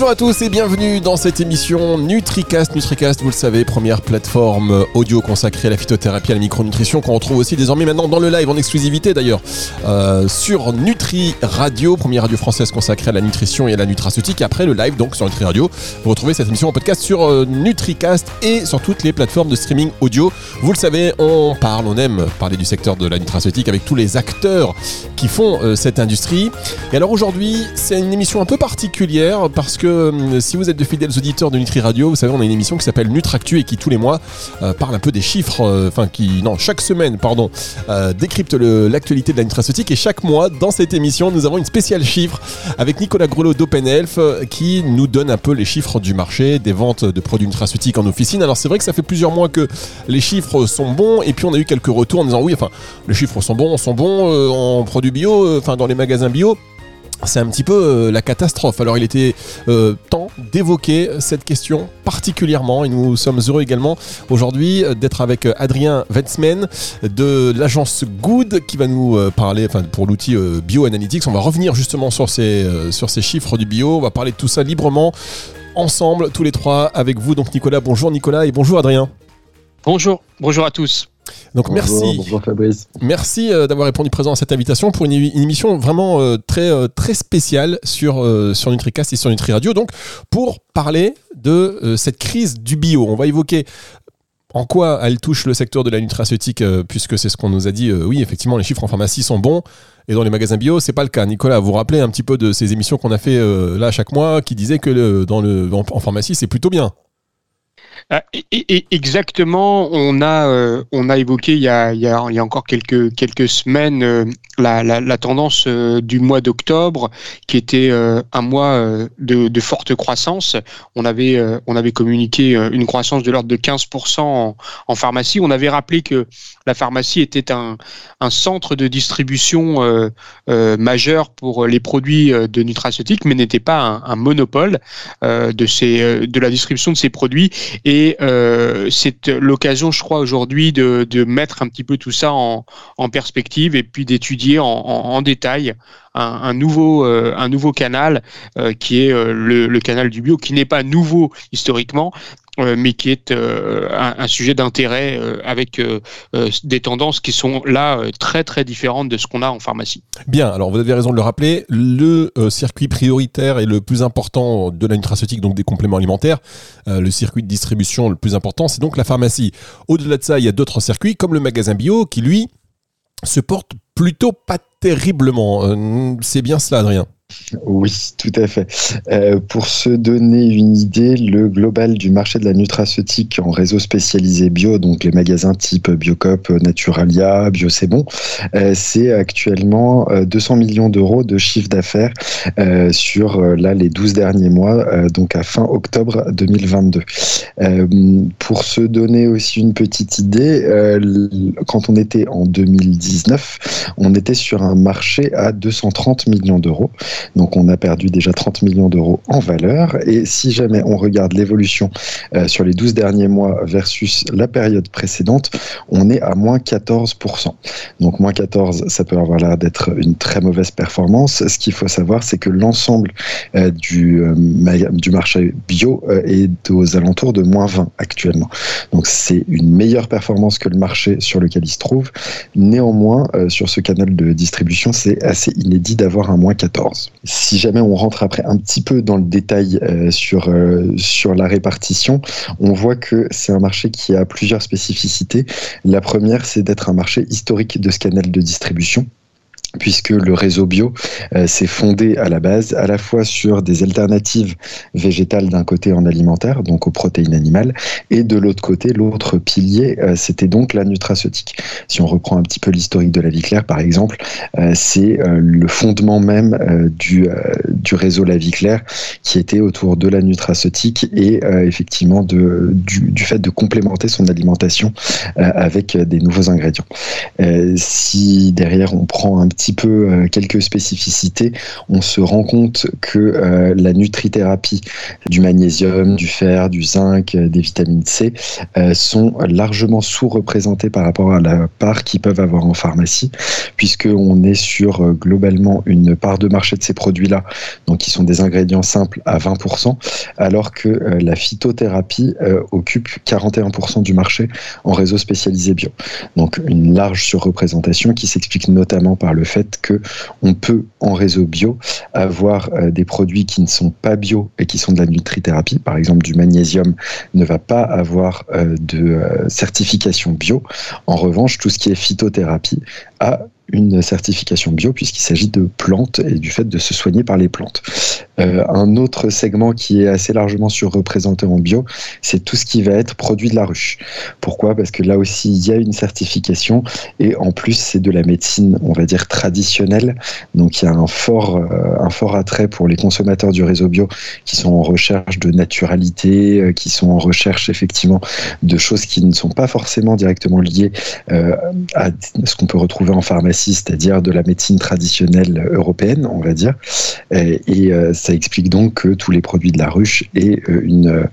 Bonjour à tous et bienvenue dans cette émission NutriCast. NutriCast, vous le savez, première plateforme audio consacrée à la phytothérapie, à la micronutrition, qu'on retrouve aussi désormais maintenant dans le live, en exclusivité d'ailleurs, euh, sur Nutri Radio, première radio française consacrée à la nutrition et à la nutraceutique. Après le live, donc sur Nutri Radio, vous retrouvez cette émission en podcast sur euh, NutriCast et sur toutes les plateformes de streaming audio. Vous le savez, on parle, on aime parler du secteur de la nutraceutique avec tous les acteurs qui font euh, cette industrie. Et alors aujourd'hui, c'est une émission un peu particulière parce que euh, si vous êtes de fidèles auditeurs de Nutri Radio, vous savez, on a une émission qui s'appelle Nutractu et qui tous les mois euh, parle un peu des chiffres, euh, enfin qui, non, chaque semaine, pardon, décrypte l'actualité de la nutraceutique. Et chaque mois, dans cette émission, nous avons une spéciale chiffre avec Nicolas Grelot d'Open euh, qui nous donne un peu les chiffres du marché, des ventes de produits nutraceutiques en officine. Alors c'est vrai que ça fait plusieurs mois que les chiffres sont bons et puis on a eu quelques retours en disant oui, enfin, les chiffres sont bons, sont bons en produits bio, enfin dans les magasins bio c'est un petit peu euh, la catastrophe. Alors il était euh, temps d'évoquer cette question particulièrement et nous sommes heureux également aujourd'hui euh, d'être avec Adrien Wetzman de l'agence Good qui va nous parler pour l'outil BioAnalytics. On va revenir justement sur ces, sur ces chiffres du bio. On va parler de tout ça librement ensemble tous les trois avec vous. Donc Nicolas, bonjour Nicolas et bonjour Adrien. Bonjour, bonjour à tous. Donc Bonjour, merci. Bonjour Fabrice. Merci euh, d'avoir répondu présent à cette invitation pour une, une émission vraiment euh, très, euh, très spéciale sur, euh, sur NutriCast et sur Nutri Radio. Donc, pour parler de cette crise du bio, on va évoquer en quoi elle touche le secteur de la nutraceutique, euh, puisque c'est ce qu'on nous a dit. euh, oui, effectivement, les chiffres en pharmacie sont bons. Et dans les magasins bio, c'est pas le cas. Nicolas, vous vous rappelez un petit peu de ces émissions qu'on a fait euh, là chaque mois, qui disaient que le- dans le, en, en pharmacie, c'est plutôt bien. Ah, exactement, on a, euh, on a évoqué il y a, encore quelques, quelques semaines euh, la, tendance euh, du mois d'octobre, qui était un mois de, forte croissance. On avait, on avait communiqué une croissance de l'ordre de 15% en, pharmacie. On avait rappelé que la pharmacie était un, centre de distribution majeur pour les produits de nutraceutiques, mais n'était pas un, monopole de, la distribution de ces produits. Euh, c'est l'occasion, je crois, aujourd'hui de, mettre un petit peu tout ça en, perspective et puis d'étudier en, détail un, un nouveau, euh, un nouveau canal euh, qui est euh, le, canal du bio, qui n'est pas nouveau historiquement, euh, mais qui est euh, un, sujet d'intérêt euh, avec euh, euh, des tendances qui sont là euh, très très différentes de ce qu'on a en pharmacie. Bien, alors vous avez raison de le rappeler, le euh, circuit prioritaire et le plus important de la nutraceutique, donc des compléments alimentaires, euh, le circuit de distribution le plus important, c'est donc la pharmacie. Au-delà de ça, il y a d'autres circuits, comme le magasin bio, qui lui se porte plutôt pas terriblement. Euh, c'est bien cela, Adrien? Oui, tout à fait. Euh, pour se donner une idée, le global du marché de la nutraceutique en réseau spécialisé bio, donc les magasins type Biocop, Naturalia, Bio C'est Bon, euh, c'est actuellement euh, 200 millions d'euros de chiffre d'affaires euh, sur euh, là les 12 derniers mois, euh, donc à fin octobre 2022. Euh, pour se donner aussi une petite idée, euh, quand on était en 2019, on était sur un marché à 230 millions d'euros. Donc on a perdu déjà 30 millions d'euros en valeur. Et si jamais on regarde l'évolution euh, sur les 12 derniers mois versus la période précédente, on est à moins 14%. Donc moins 14, ça peut avoir l'air d'être une très mauvaise performance. Ce qu'il faut savoir, c'est que l'ensemble euh, du, euh, du marché bio est aux alentours de moins 20 actuellement. Donc c'est une meilleure performance que le marché sur lequel il se trouve. Néanmoins, sur ce canal de distribution, c'est assez inédit d'avoir un moins 14. Si jamais on rentre après un petit peu dans le détail euh, sur, euh, sur la répartition, on voit que c'est un marché qui a plusieurs spécificités. La première, c'est d'être un marché historique de ce canal de distribution puisque le réseau bio euh, s'est fondé à la base à la fois sur des alternatives végétales d'un côté en alimentaire, donc aux protéines animales, et de l'autre côté, l'autre pilier, euh, c'était donc la nutraceutique. Si on reprend un petit peu l'historique de la vie claire, par exemple, euh, c'est le fondement même du, du réseau La Vie Claire qui était autour de la nutraceutique et effectivement de, du, fait de complémenter son alimentation avec des nouveaux ingrédients. Si derrière on prend un petit petit peu quelques spécificités, on se rend compte que la nutrithérapie du magnésium, du fer, du zinc, des vitamines C sont largement sous-représentées par rapport à la part qu'ils peuvent avoir en pharmacie, puisqu'on est sur globalement une part de marché de ces produits-là, donc qui sont des ingrédients simples à 20%, alors que la phytothérapie occupe 41% du marché en réseau spécialisé bio. Donc une large surreprésentation qui s'explique notamment par le fait que on peut en réseau bio avoir euh, des produits qui ne sont pas bio et qui sont de la nutrithérapie. Par exemple, du magnésium ne va pas avoir euh, de euh, certification bio. En revanche, tout ce qui est phytothérapie a une certification bio puisqu'il s'agit de plantes et du fait de se soigner par les plantes. Euh, un autre segment qui est assez largement surreprésenté en bio, c'est tout ce qui va être produit de la ruche. Pourquoi? Parce que là aussi, il y a une certification et en plus, c'est de la médecine, on va dire, traditionnelle. Donc, il y a un fort, euh, un fort attrait pour les consommateurs du réseau bio qui sont en recherche de naturalité, euh, qui sont en recherche effectivement de choses qui ne sont pas forcément directement liées à ce qu'on peut retrouver en pharmacie, c'est-à-dire de la médecine traditionnelle européenne, on va dire. Et, et ça explique donc que tous les produits de la ruche aient euh, euh,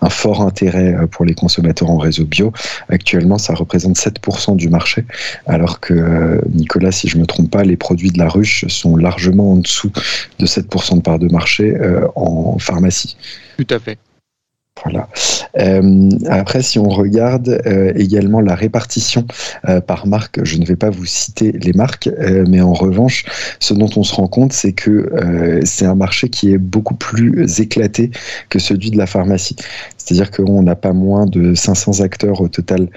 un fort intérêt euh, pour les consommateurs en réseau bio. Actuellement, ça représente 7% du marché, alors que, Nicolas, si je ne me trompe pas, les produits de la ruche sont largement en dessous de 7% de part de marché en pharmacie. Tout à fait. Voilà. Euh, après, si on regarde euh, également la répartition euh, par marque, je ne vais pas vous citer les marques, mais en revanche, ce dont on se rend compte, c'est que c'est un marché qui est beaucoup plus éclaté que celui de la pharmacie. C'est-à-dire qu'on n'a pas moins de 500 acteurs au total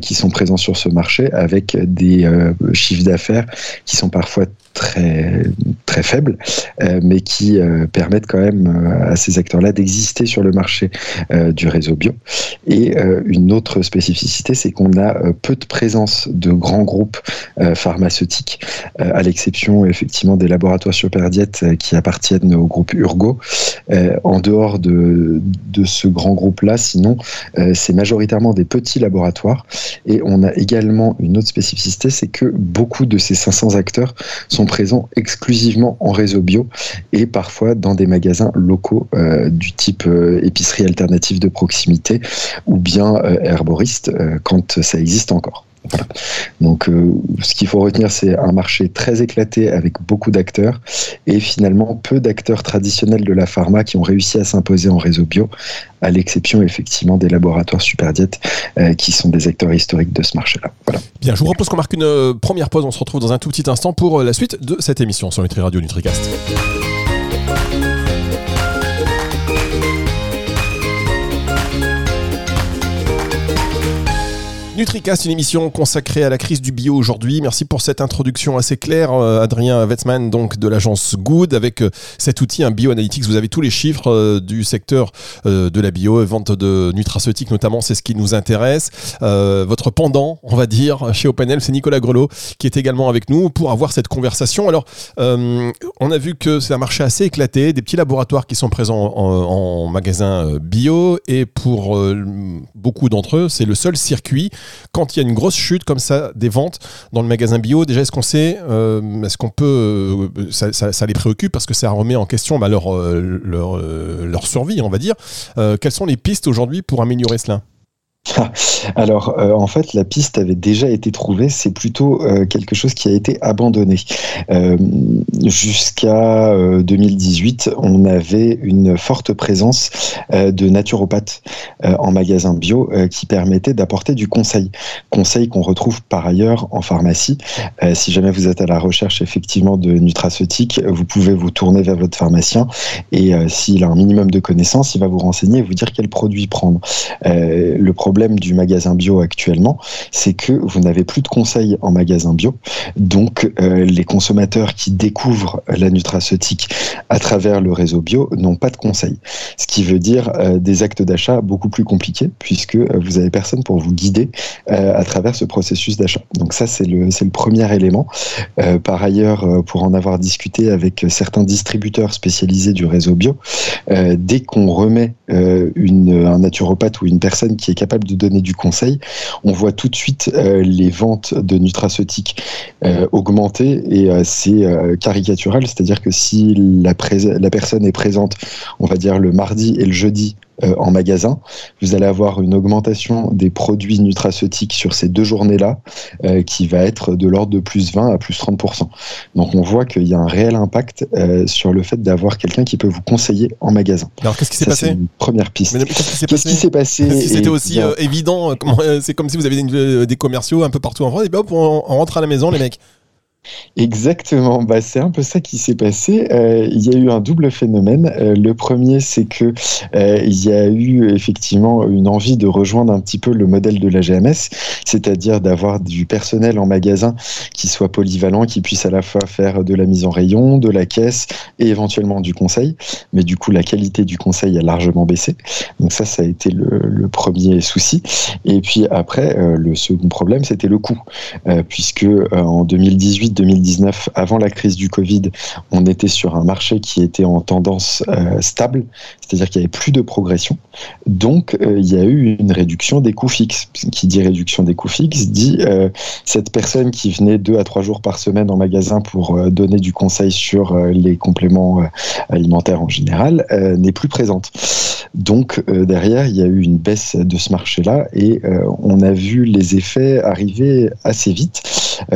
qui sont présents sur ce marché, avec des chiffres d'affaires qui sont parfois très très faibles, mais qui permettent quand même à ces acteurs-là d'exister sur le marché du réseau bio. Et euh, une autre spécificité, c'est qu'on a euh, peu de présence de grands groupes euh, pharmaceutiques, à l'exception effectivement des laboratoires Superdiet qui appartiennent au groupe Urgo. en dehors de, de ce grand groupe-là, sinon, c'est majoritairement des petits laboratoires. Et on a également une autre spécificité, c'est que beaucoup de ces 500 acteurs sont présents exclusivement en réseau bio et parfois dans des magasins locaux du type épicerie alternative de proximité ou bien euh, herboriste euh, quand ça existe encore. Donc, euh, ce qu'il faut retenir, c'est un marché très éclaté avec beaucoup d'acteurs et finalement peu d'acteurs traditionnels de la pharma qui ont réussi à s'imposer en réseau bio, à l'exception effectivement des laboratoires Superdiet qui sont des acteurs historiques de ce marché-là. Voilà. Bien, je vous propose qu'on marque une première pause. On se retrouve dans un tout petit instant pour la suite de cette émission sur Nutri Radio NutriCast. NutriCast, une émission consacrée à la crise du bio aujourd'hui. Merci pour cette introduction assez claire, euh, Adrien Wetzmann, donc de l'agence Good, avec euh, cet outil, un BioAnalytics. Vous avez tous les chiffres euh, du secteur de la bio, vente de nutraceutiques notamment, c'est ce qui nous intéresse. votre pendant, on va dire, chez OpenL, c'est Nicolas Grelot qui est également avec nous pour avoir cette conversation. Alors, on a vu que c'est un marché assez éclaté, des petits laboratoires qui sont présents en, en magasin bio, et pour beaucoup d'entre eux, c'est le seul circuit quand il y a une grosse chute comme ça des ventes dans le magasin bio, déjà est-ce qu'on sait, euh, est-ce qu'on peut, euh, ça, les préoccupe parce que ça remet en question bah, euh, leur, survie, on va dire. quelles sont les pistes aujourd'hui pour améliorer cela? Alors, euh, en fait, la piste avait déjà été trouvée. C'est plutôt euh, quelque chose qui a été abandonné. Euh, jusqu'à 2018, on avait une forte présence de naturopathes en magasin bio qui permettait d'apporter du conseil. Conseil qu'on retrouve par ailleurs en pharmacie. si jamais vous êtes à la recherche effectivement de nutraceutiques, vous pouvez vous tourner vers votre pharmacien et s'il a un minimum de connaissances, il va vous renseigner et vous dire quel produit prendre. Problème du magasin bio actuellement, c'est que vous n'avez plus de conseils en magasin bio. Donc, euh, les consommateurs qui découvrent la nutraceutique à travers le réseau bio n'ont pas de conseils. Ce qui veut dire euh, des actes d'achat beaucoup plus compliqués, puisque euh, vous avez personne pour vous guider à travers ce processus d'achat. Donc ça, c'est le, le premier élément. par ailleurs, pour en avoir discuté avec certains distributeurs spécialisés du réseau bio, dès qu'on remet un naturopathe ou une personne qui est capable de donner du conseil, on voit tout de suite les ventes de nutraceutiques augmenter et c'est caricatural, c'est-à-dire que si la, personne est présente, on va dire le mardi et le jeudi euh, en magasin, vous allez avoir une augmentation des produits nutraceutiques sur ces deux journées-là euh, qui va être de l'ordre de plus 20 à plus 30%. Donc on voit qu'il y a un réel impact euh, sur le fait d'avoir quelqu'un qui peut vous conseiller en magasin. Alors qu'est-ce qui s'est passé une Première piste. Qu'est-ce qui s'est passé C'était aussi évident. C'est comme si vous aviez des commerciaux un peu partout en France et hop, on rentre à la maison les mecs. Exactement, bah, c'est un peu ça qui s'est passé. Euh, il y a eu un double phénomène. Euh, le premier, c'est que euh, il y a eu effectivement une envie de rejoindre un petit peu le modèle de la GMS, c'est-à-dire d'avoir du personnel en magasin qui soit polyvalent, qui puisse à la fois faire de la mise en rayon, de la caisse et éventuellement du conseil. Mais du coup, la qualité du conseil a largement baissé. Donc ça, ça a été le, le premier souci. Et puis après, le second problème, c'était le coût, puisque en 2018 2019, avant la crise du Covid, on était sur un marché qui était en tendance euh, stable, c'est-à-dire qu'il n'y avait plus de progression. Donc, euh, il y a eu une réduction des coûts fixes. Qui dit réduction des coûts fixes dit euh, cette personne qui venait deux à trois jours par semaine en magasin pour donner du conseil sur les compléments alimentaires en général n'est plus présente. Donc, derrière, il y a eu une baisse de ce marché-là et on a vu les effets arriver assez vite.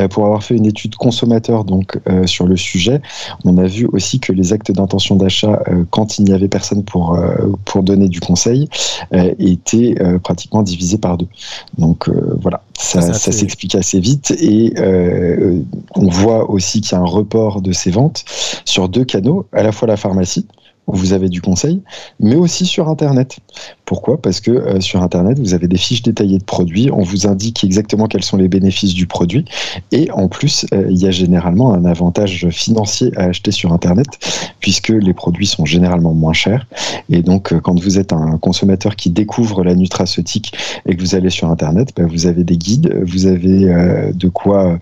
pour avoir fait une étude consommateurs donc euh, sur le sujet, on a vu aussi que les actes d'intention d'achat, euh, quand il n'y avait personne pour euh, pour donner du conseil, étaient pratiquement divisés par deux. Donc voilà, ça, ça s'explique assez vite. Et on voit aussi qu'il y a un report de ces ventes sur deux canaux, à la fois la pharmacie où vous avez du conseil, mais aussi sur Internet. Pourquoi? Parce que euh, sur Internet, vous avez des fiches détaillées de produits, on vous indique exactement quels sont les bénéfices du produit, et en plus, euh, il y a généralement un avantage financier à acheter sur Internet, puisque les produits sont généralement moins chers. Et donc, euh, quand vous êtes un consommateur qui découvre la nutraceutique et que vous allez sur Internet, bah, vous avez des guides, vous avez de quoi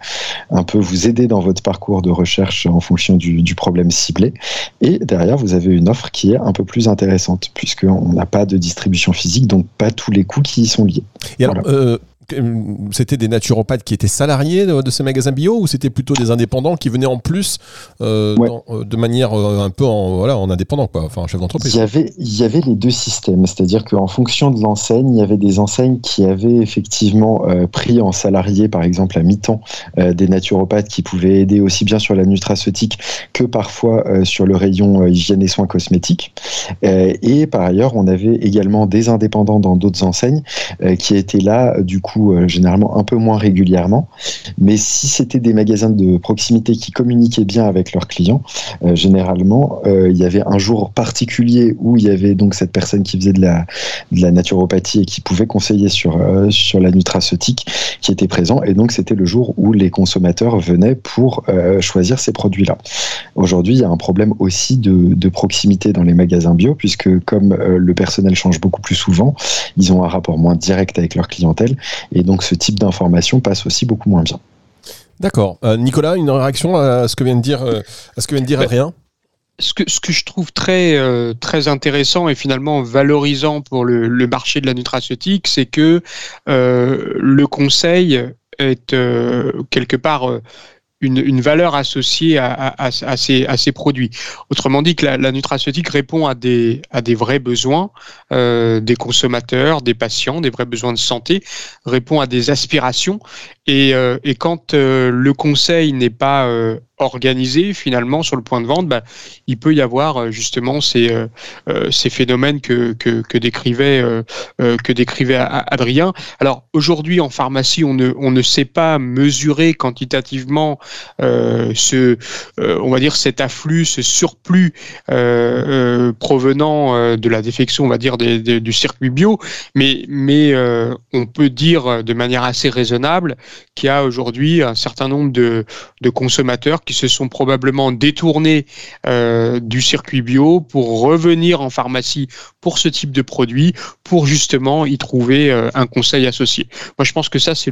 un peu vous aider dans votre parcours de recherche en fonction du, du problème ciblé. Et derrière, vous avez une offre qui est un peu plus intéressante, puisqu'on n'a pas de distribution physique, donc pas tous les coûts qui y sont liés. Et alors, euh, c'était des naturopathes qui étaient salariés de, ces magasins bio ou c'était plutôt des indépendants qui venaient en plus euh, euh, de manière un peu en, voilà, en indépendant, quoi, enfin chef d'entreprise. Il y, avait, il y avait les deux systèmes, c'est-à-dire qu'en fonction de l'enseigne, il y avait des enseignes qui avaient effectivement pris en salarié, par exemple à mi-temps, des naturopathes qui pouvaient aider aussi bien sur la nutraceutique que parfois sur le rayon hygiène et soins cosmétiques. et par ailleurs, on avait également des indépendants dans d'autres enseignes qui étaient là, du coup, euh, généralement un peu moins régulièrement. Mais si c'était des magasins de proximité qui communiquaient bien avec leurs clients, euh, généralement, euh, il y avait un jour particulier où il y avait donc cette personne qui faisait de la, naturopathie et qui pouvait conseiller sur, sur la nutraceutique qui était présent. Et donc, c'était le jour où les consommateurs venaient pour choisir ces produits-là. Aujourd'hui, il y a un problème aussi de, proximité dans les magasins bio, puisque comme le personnel change beaucoup plus souvent, ils ont un rapport moins direct avec leur clientèle et donc ce type d'information passe aussi beaucoup moins bien. D'accord. Euh, Nicolas, une réaction à ce que vient de dire, euh, à ce que vient de dire Adrien? ce que, ce que je trouve très, euh, très intéressant et finalement valorisant pour le, le marché de la nutraceutique, c'est que le conseil est quelque part une, une, valeur associée à, à, à, ces, à, ces, produits. Autrement dit, que la, la, nutraceutique répond à des, à des vrais besoins euh, des consommateurs, des patients, des vrais besoins de santé, répond à des aspirations. Et, euh, et quand euh, le conseil n'est pas euh, organisé finalement sur le point de vente, bah, il peut y avoir euh, justement ces, euh, euh, ces phénomènes que, que, que décrivait, que décrivait Adrien. Alors aujourd'hui en pharmacie, on ne, on ne sait pas mesurer quantitativement ce, on va dire cet afflux, ce surplus provenant de la défection, on va dire du circuit bio, mais, mais on peut dire de manière assez raisonnable qu'il y a aujourd'hui un certain nombre de, de consommateurs qui se sont probablement détournés euh, du circuit bio pour revenir en pharmacie pour ce type de produit, pour justement y trouver euh, un conseil associé. Moi, je pense que ça, c'est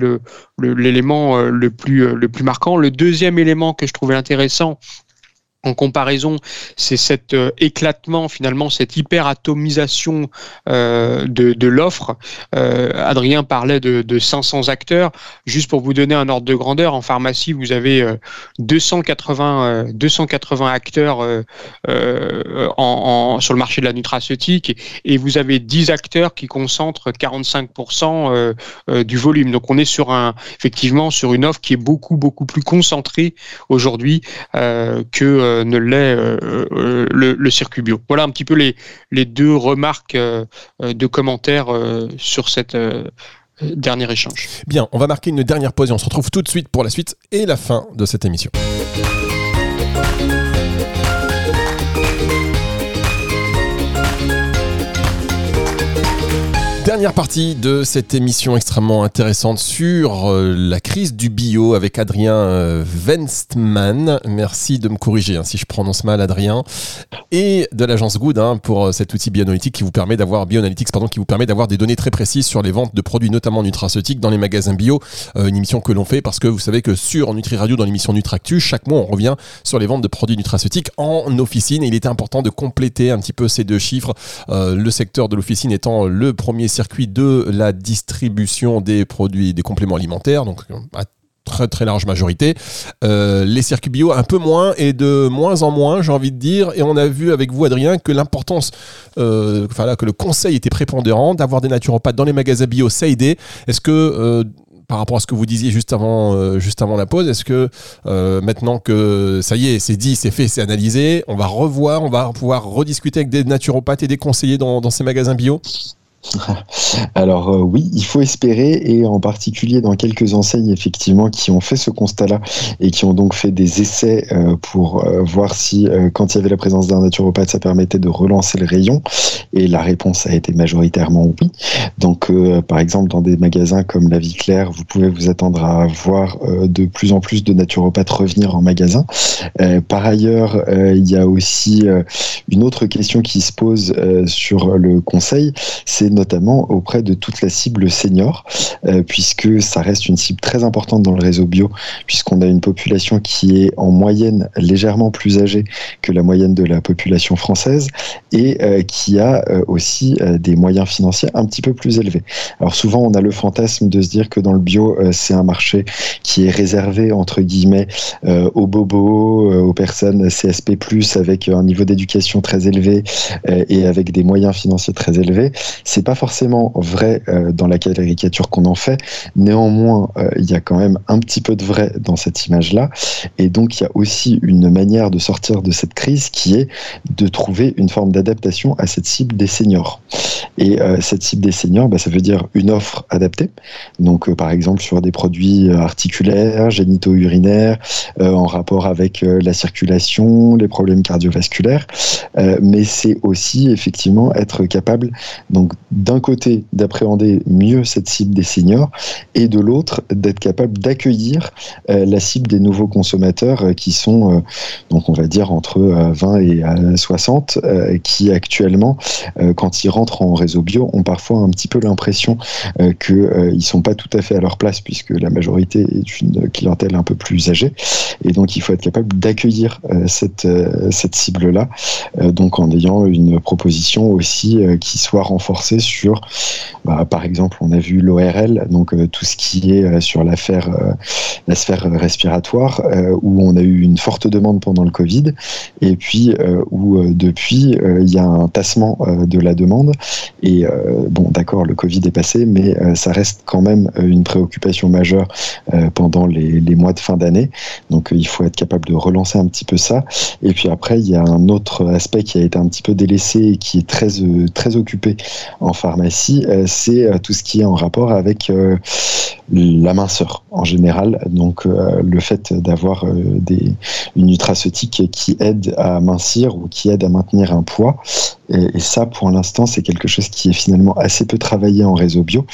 l'élément le, euh, le, plus, le plus marquant. Le deuxième élément que je trouvais intéressant, en comparaison, c'est cet euh, éclatement finalement, cette hyperatomisation euh, de, l'offre. Euh, Adrien parlait de, de, 500 acteurs. Juste pour vous donner un ordre de grandeur, en pharmacie, vous avez 280, 280 acteurs en, sur le marché de la nutraceutique et, vous avez 10 acteurs qui concentrent 45% du volume. Donc on est sur un, effectivement sur une offre qui est beaucoup beaucoup plus concentrée aujourd'hui que ne l'est euh, euh, le, circuit bio. Voilà un petit peu les, les deux remarques de commentaires sur cette dernier échange. Bien, on va marquer une dernière pause et on se retrouve tout de suite pour la suite et la fin de cette émission. Dernière partie de cette émission extrêmement intéressante sur euh, la crise du bio avec Adrien euh, Venstman. Merci de me corriger hein, si je prononce mal Adrien. Et de l'agence Good hein, pour euh, cet outil bioanalytique qui vous permet d'avoir bioanalytics pardon qui vous permet d'avoir des données très précises sur les ventes de produits notamment nutraceutiques dans les magasins bio. une émission que l'on fait parce que vous savez que sur Nutri Radio dans l'émission Nutractu chaque mois on revient sur les ventes de produits nutraceutiques en officine et il était important de compléter un petit peu ces deux chiffres. le secteur de l'officine étant le premier circuit de la distribution des produits, des compléments alimentaires, donc à très très large majorité. Euh, les circuits bio un peu moins et de moins en moins, j'ai envie de dire. Et on a vu avec vous, Adrien, que l'importance, euh, enfin là, que le conseil était prépondérant, d'avoir des naturopathes dans les magasins bio, ça a aidé. Est-ce que euh, par rapport à ce que vous disiez juste avant, juste avant la pause, est-ce que maintenant que ça y est, c'est dit, c'est fait, c'est analysé, on va revoir, on va pouvoir rediscuter avec des naturopathes et des conseillers dans ces magasins bio? Alors euh, oui, il faut espérer, et en particulier dans quelques enseignes effectivement qui ont fait ce constat-là et qui ont donc fait des essais euh, pour euh, voir si quand il y avait la présence d'un naturopathe, ça permettait de relancer le rayon. Et la réponse a été majoritairement oui. Donc par exemple dans des magasins comme La Vie Claire, vous pouvez vous attendre à voir de plus en plus de naturopathes revenir en magasin. par ailleurs, il y a aussi une autre question qui se pose sur le conseil, c'est notamment auprès de toute la cible senior, euh, puisque ça reste une cible très importante dans le réseau bio, puisqu'on a une population qui est en moyenne légèrement plus âgée que la moyenne de la population française et euh, qui a euh, aussi des moyens financiers un petit peu plus élevés. Alors souvent, on a le fantasme de se dire que dans le bio, c'est un marché qui est réservé, entre guillemets, aux bobos, aux personnes CSP+, avec un niveau d'éducation très élevé et avec des moyens financiers très élevés. C'est pas forcément vrai euh, dans la caricature qu'on en fait. Néanmoins, euh, il y a quand même un petit peu de vrai dans cette image-là. Et donc, il y a aussi une manière de sortir de cette crise qui est de trouver une forme d'adaptation à cette cible des seniors. Et euh, cette cible des seniors, bah, ça veut dire une offre adaptée. Donc, par exemple, sur des produits articulaires, génito-urinaires, en rapport avec la circulation, les problèmes cardiovasculaires. mais c'est aussi effectivement être capable donc d'un côté d'appréhender mieux cette cible des seniors et de l'autre d'être capable d'accueillir euh, la cible des nouveaux consommateurs euh, qui sont euh, donc on va dire entre 20 et 60 qui actuellement quand ils rentrent en réseau bio ont parfois un petit peu l'impression qu'ils ne sont pas tout à fait à leur place puisque la majorité est une clientèle un peu plus âgée. Et donc il faut être capable d'accueillir cette, cette cible là donc en ayant une proposition aussi qui soit renforcée sur, bah, par exemple, on a vu l'ORL, donc euh, tout ce qui est euh, sur l'affaire, euh, la sphère respiratoire, où on a eu une forte demande pendant le Covid, et puis où depuis il y a un tassement de la demande. Et bon, d'accord, le Covid est passé, mais ça reste quand même une préoccupation majeure pendant les, les, mois de fin d'année. Donc il faut être capable de relancer un petit peu ça. Et puis après, il y a un autre aspect qui a été un petit peu délaissé et qui est très très occupé en pharmacie, euh, c'est euh, tout ce qui est en rapport avec euh, la minceur en général. Donc le fait d'avoir des, une nutraceutique qui aide à mincir ou qui aide à maintenir un poids. Et, ça, pour l'instant, c'est quelque chose qui est finalement assez peu travaillé en réseau bio.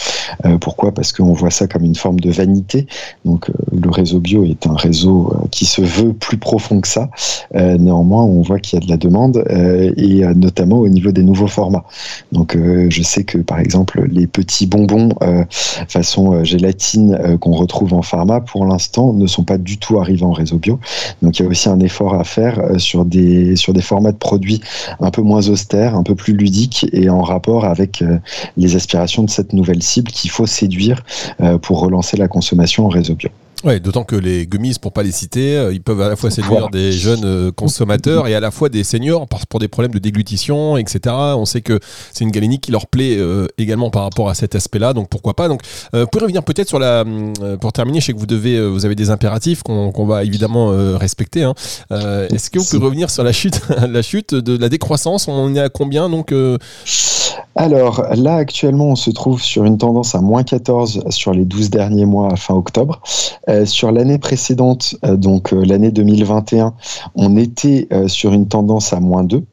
pourquoi? Parce qu'on voit ça comme une forme de vanité. Donc le réseau bio est un réseau qui se veut plus profond que ça. néanmoins, on voit qu'il y a de la demande et notamment au niveau des nouveaux formats. Donc je je sais que par exemple les petits bonbons façon gélatine qu'on retrouve en pharma, pour l'instant, ne sont pas du tout arrivés en réseau bio. Donc il y a aussi un effort à faire sur des sur des formats de produits un peu moins austères, un peu plus ludiques et en rapport avec les aspirations de cette nouvelle cible qu'il faut séduire pour relancer la consommation en réseau bio. Ouais, d'autant que les gummies, pour pas les citer, euh, ils peuvent à la fois séduire des jeunes euh, consommateurs et à la fois des seniors pour des problèmes de déglutition, etc. On sait que c'est une galénique qui leur plaît euh, également par rapport à cet aspect-là, donc pourquoi pas. Donc, vous pouvez revenir peut-être sur la, pour terminer, je sais que vous devez, vous avez des impératifs qu'on va évidemment respecter. Hein. Est-ce que vous pouvez revenir sur la chute, la chute de la décroissance? On est à combien donc Alors là, actuellement, on se trouve sur une tendance à moins 14 sur les 12 derniers mois à fin octobre. Euh, sur l'année précédente, euh, donc euh, l'année 2021, on était sur une tendance à moins 2.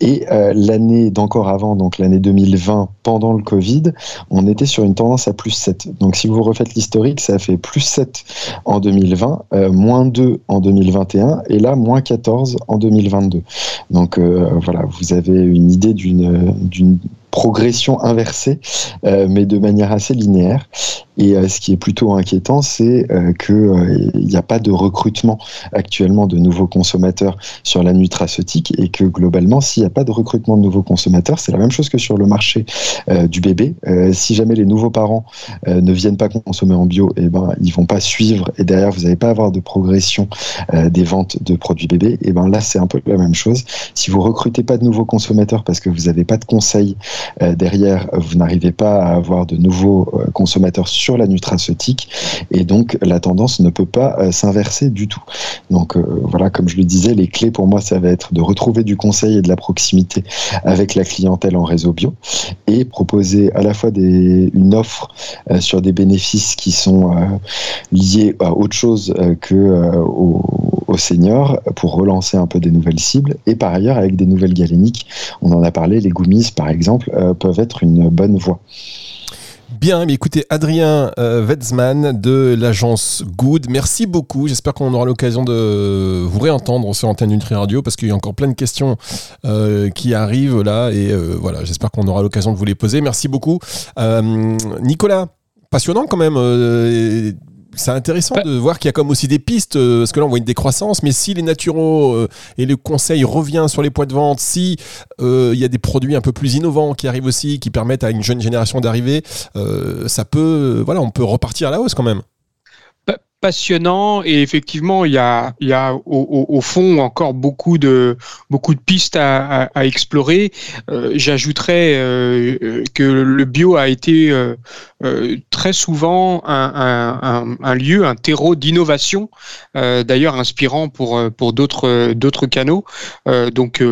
Et l'année d'encore avant, donc l'année 2020, pendant le Covid, on était sur une tendance à plus 7. Donc si vous refaites l'historique, ça fait plus 7 en 2020, moins 2 en 2021, et là, moins 14 en 2022. Donc voilà, vous avez une idée d'une progression inversée, mais de manière assez linéaire. Et euh, ce qui est plutôt inquiétant, c'est euh, qu'il euh, n'y a pas de recrutement actuellement de nouveaux consommateurs sur la nutraceutique et que globalement, s'il n'y a pas de recrutement de nouveaux consommateurs, c'est la même chose que sur le marché du bébé. si jamais les nouveaux parents ne viennent pas consommer en bio, et eh ben, ils vont pas suivre et derrière, vous n'allez pas avoir de progression des ventes de produits bébés. Et eh ben là, c'est un peu la même chose. Si vous recrutez pas de nouveaux consommateurs parce que vous n'avez pas de conseils derrière, vous n'arrivez pas à avoir de nouveaux consommateurs sur la nutraceutique et donc la tendance ne peut pas euh, s'inverser du tout. Donc euh, voilà, comme je le disais, les clés pour moi, ça va être de retrouver du conseil et de la proximité avec la clientèle en réseau bio et proposer à la fois une offre euh, sur des bénéfices qui sont liés à autre chose que aux, seniors pour relancer un peu des nouvelles cibles et par ailleurs avec des nouvelles galéniques, on en a parlé, les gummies par exemple peuvent être une bonne voie. Bien, mais écoutez, Adrien euh, de l'agence Good, merci beaucoup. J'espère qu'on aura l'occasion de vous réentendre sur Antenne Nutri Radio parce qu'il y a encore plein de questions euh, qui arrivent là et euh, voilà, j'espère qu'on aura l'occasion de vous les poser. Merci beaucoup. Nicolas, passionnant quand même c'est intéressant de voir qu'il y a comme aussi des pistes, euh, parce que là on voit une décroissance, mais si les naturaux euh, et le conseil revient sur les points de vente, si euh, il y a des produits un peu plus innovants qui arrivent aussi, qui permettent à une jeune génération d'arriver, ça peut, voilà, on peut repartir à la hausse quand même passionnant et effectivement il y a, il y a au, fond encore beaucoup de beaucoup de pistes à, explorer. Euh, J'ajouterais euh, que le bio a été euh, euh très souvent un, lieu, un terreau d'innovation, d'ailleurs inspirant pour pour d'autres d'autres canaux. donc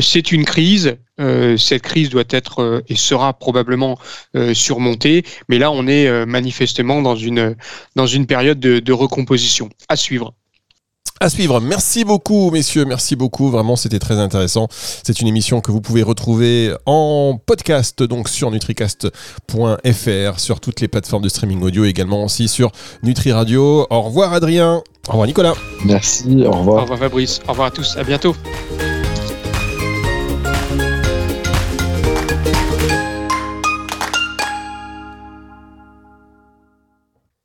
c'est une crise. Euh, cette crise doit être euh, et sera probablement euh, surmontée, mais là on est manifestement dans une, dans une période de, recomposition. À suivre. À suivre. Merci beaucoup, messieurs. Merci beaucoup. Vraiment, c'était très intéressant. C'est une émission que vous pouvez retrouver en podcast, donc sur nutricast.fr, sur toutes les plateformes de streaming audio, également aussi sur Nutri Radio. Au revoir, Adrien. Au revoir, Nicolas. Merci. Au revoir. Au revoir, Fabrice. Au revoir à tous. À bientôt.